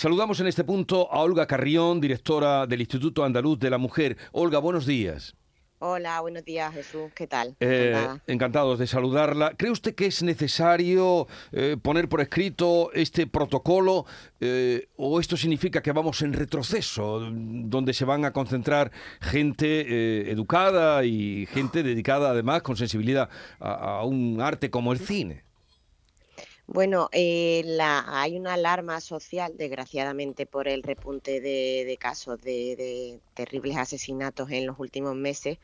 Saludamos en este punto a Olga Carrión, directora del Instituto Andaluz de la Mujer. Olga, buenos días. Hola, buenos días Jesús, ¿qué tal? Eh, encantados de saludarla. ¿Cree usted que es necesario eh, poner por escrito este protocolo eh, o esto significa que vamos en retroceso, donde se van a concentrar gente educada y gente dedicada además con sensibilidad a un arte como el cine? Bueno, eh, la, hay una alarma social, desgraciadamente, por el repunte de, casos de, terribles asesinatos en los últimos meses.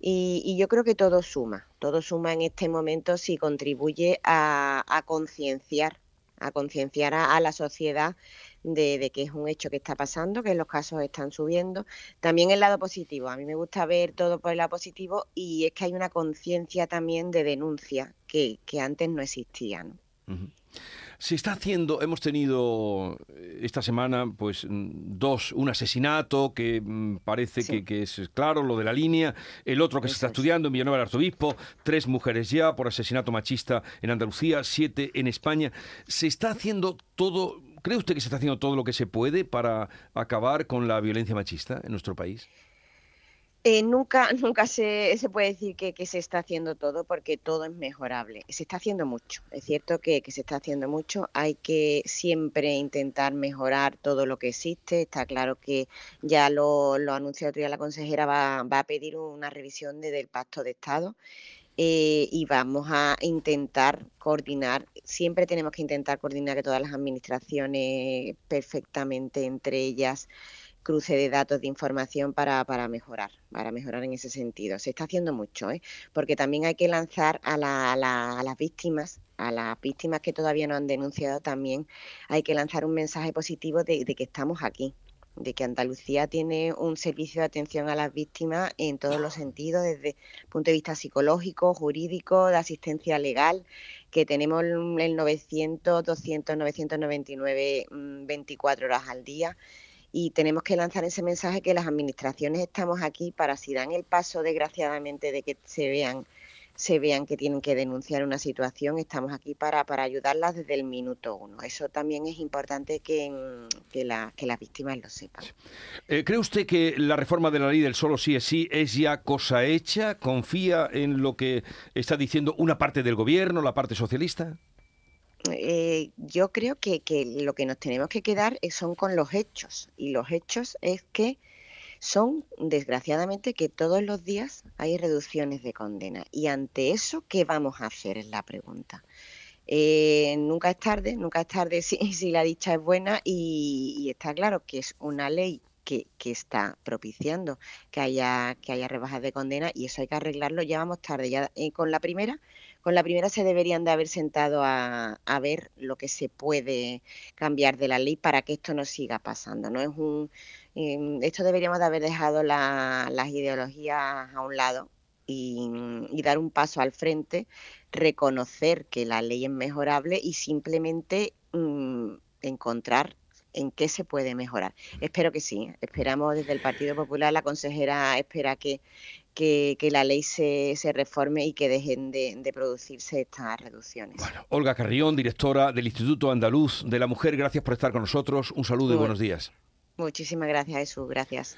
Y, yo creo que todo suma, todo suma en este momento si contribuye a, concienciar, a concienciar a, la sociedad de, que es un hecho que está pasando, que los casos están subiendo. También el lado positivo, a mí me gusta ver todo por el lado positivo y es que hay una conciencia también de denuncia que, que antes no existía. Se está haciendo, hemos tenido eh, esta semana pues mm, dos, un asesinato que mm, parece que, es claro, lo de la línea, el otro que se está estudiando en Villanueva del Arzobispo, tres mujeres ya por asesinato machista en Andalucía, siete en España. Se está haciendo todo, ¿cree usted que se está haciendo todo lo que se puede para acabar con la violencia machista en nuestro país? Eh, nunca nunca se, se puede decir que, se está haciendo todo porque todo es mejorable. Se está haciendo mucho. Es cierto que, se está haciendo mucho. Hay que siempre intentar mejorar todo lo que existe. Está claro que ya lo, lo anunció otro día la consejera, va, va a pedir una revisión de, del Pacto de Estado. Eh, y vamos a intentar coordinar, siempre tenemos que intentar coordinar que todas las administraciones perfectamente entre ellas cruce de datos de información para, para mejorar, para mejorar en ese sentido. Se está haciendo mucho, ¿eh? porque también hay que lanzar a, a, las víctimas, a las víctimas que todavía no han denunciado también, hay que lanzar un mensaje positivo de, que estamos aquí, de que Andalucía tiene un servicio de atención a las víctimas en todos los sentidos, desde el punto de vista psicológico, jurídico, de asistencia legal, que tenemos el 900, 200, 999, 24 horas al día y tenemos que lanzar ese mensaje que las administraciones estamos aquí para si dan el paso desgraciadamente de que se vean se vean que tienen que denunciar una situación, estamos aquí para, para ayudarlas desde el minuto uno. Eso también es importante que, que, la, que las víctimas lo sepan. Eh, ¿Cree usted que la reforma de la ley del solo sí es sí es ya cosa hecha? ¿Confía en lo que está diciendo una parte del gobierno, la parte socialista? Eh, yo creo que, lo que nos tenemos que quedar son con los hechos. Y los hechos es que son, desgraciadamente, que todos los días hay reducciones de condena. Y ante eso, ¿qué vamos a hacer? Es la pregunta. Eh, nunca es tarde, nunca es tarde si la dicha es buena y, está claro que es una ley que, está propiciando que haya, que haya rebajas de condena y eso hay que arreglarlo. Ya vamos tarde, ya eh, con la primera con la primera se deberían de haber sentado a, ver lo que se puede cambiar de la ley para que esto no siga pasando. No es un em, esto deberíamos de haber dejado las ideologías a un lado y, dar un paso al frente, reconocer que la ley es mejorable y simplemente mm, encontrar en qué se puede mejorar. Espero que sí. Esperamos desde el Partido Popular, la consejera espera que, que, la ley se, se, reforme y que dejen de, producirse estas reducciones. Bueno, Olga Carrión, directora del Instituto Andaluz de la Mujer, gracias por estar con nosotros. Un saludo y buenos días. Muchísimas gracias, Jesús. Gracias.